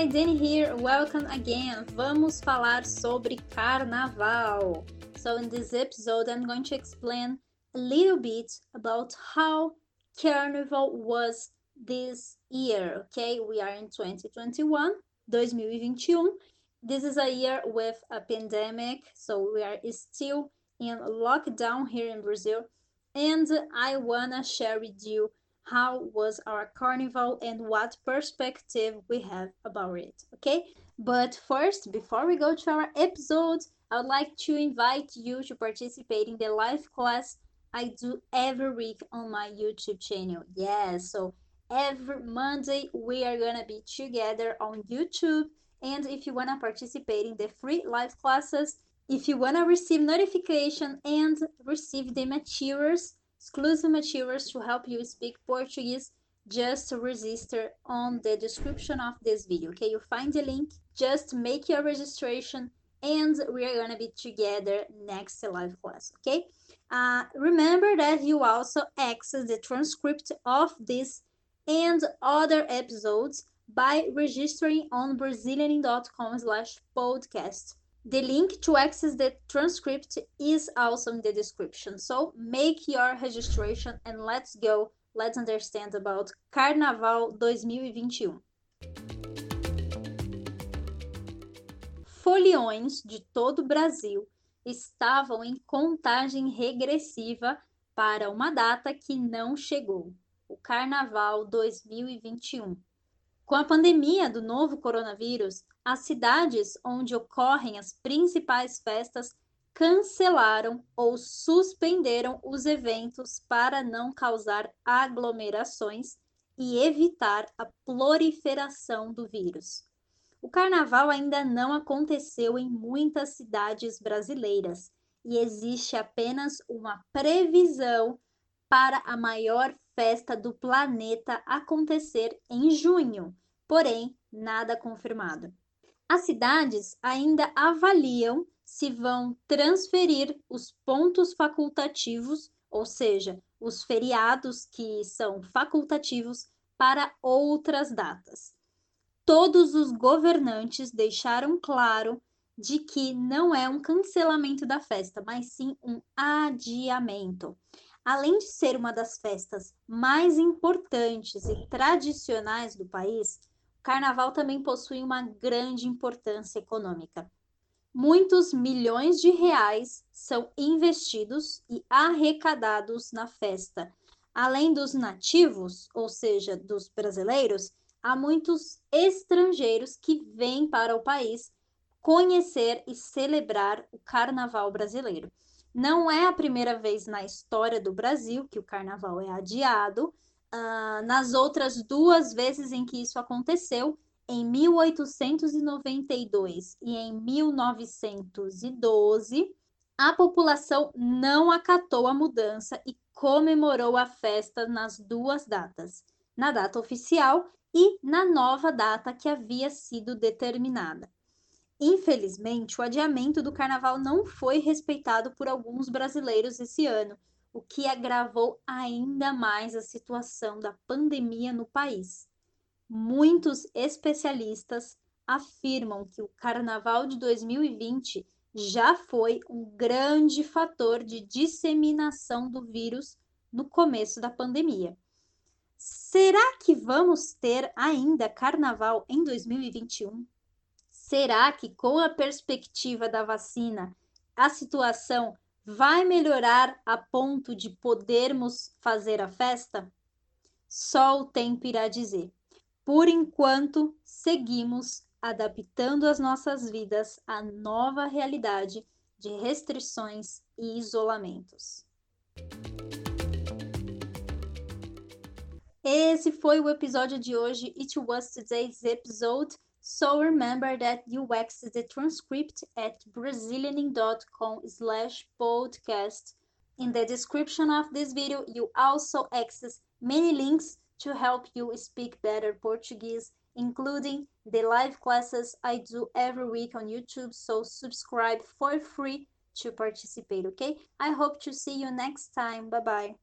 Hi, Danny here. Welcome again. Vamos falar sobre carnaval. So in this episode, I'm going to explain a little bit about how carnival was this year. Okay, we are in 2021, 2021. This is a year with a pandemic, so we are still in lockdown here in Brazil. And I wanna share with you how was our carnival and what perspective we have about it okay? But first before we go to our episode i would like to invite you to participate in the live class i do every week on my youtube channel. Yes so every monday we are gonna be together on youtube. And if you want to participate in the free live classes if you want to receive notification and receive the materials exclusive materials to help you speak Portuguese, just register on the description of this video. Okay, you find the link, just make your registration and we are gonna be together next live class, okay? Uh, remember that you also access the transcript of this and other episodes by registering on brazilianing.com slash podcast. The link to access the transcript is also in the description. So make your registration and let's go. Let's understand about Carnaval 2021. Foliões de todo o Brasil estavam em contagem regressiva para uma data que não chegou, o Carnaval 2021. Com a pandemia do novo coronavírus, as cidades onde ocorrem as principais festas cancelaram ou suspenderam os eventos para não causar aglomerações e evitar a proliferação do vírus. O carnaval ainda não aconteceu em muitas cidades brasileiras e existe apenas uma previsão para a maior festa do planeta acontecer em junho, porém nada confirmado. As cidades ainda avaliam se vão transferir os pontos facultativos, ou seja, os feriados que são facultativos, para outras datas. Todos os governantes deixaram claro de que não é um cancelamento da festa, mas sim um adiamento. Além de ser uma das festas mais importantes e tradicionais do país, Carnaval também possui uma grande importância econômica. Muitos milhões de reais são investidos e arrecadados na festa. Além dos nativos, ou seja, dos brasileiros, há muitos estrangeiros que vêm para o país conhecer e celebrar o carnaval brasileiro. Não é a primeira vez na história do Brasil que o carnaval é adiado, Uh, nas outras duas vezes em que isso aconteceu, em 1892 e em 1912, a população não acatou a mudança e comemorou a festa nas duas datas, na data oficial e na nova data que havia sido determinada. Infelizmente, o adiamento do carnaval não foi respeitado por alguns brasileiros esse ano o que agravou ainda mais a situação da pandemia no país. Muitos especialistas afirmam que o Carnaval de 2020 já foi um grande fator de disseminação do vírus no começo da pandemia. Será que vamos ter ainda carnaval em 2021? Será que, com a perspectiva da vacina, a situação vai melhorar a ponto de podermos fazer a festa? Só o tempo irá dizer. Por enquanto, seguimos adaptando as nossas vidas à nova realidade de restrições e isolamentos. Esse foi o episódio de hoje. It was today's episode. So remember that you access the transcript at brazilianing.com slash podcast. In the description of this video, you also access many links to help you speak better Portuguese, including the live classes I do every week on YouTube. So subscribe for free to participate, okay? I hope to see you next time. Bye-bye.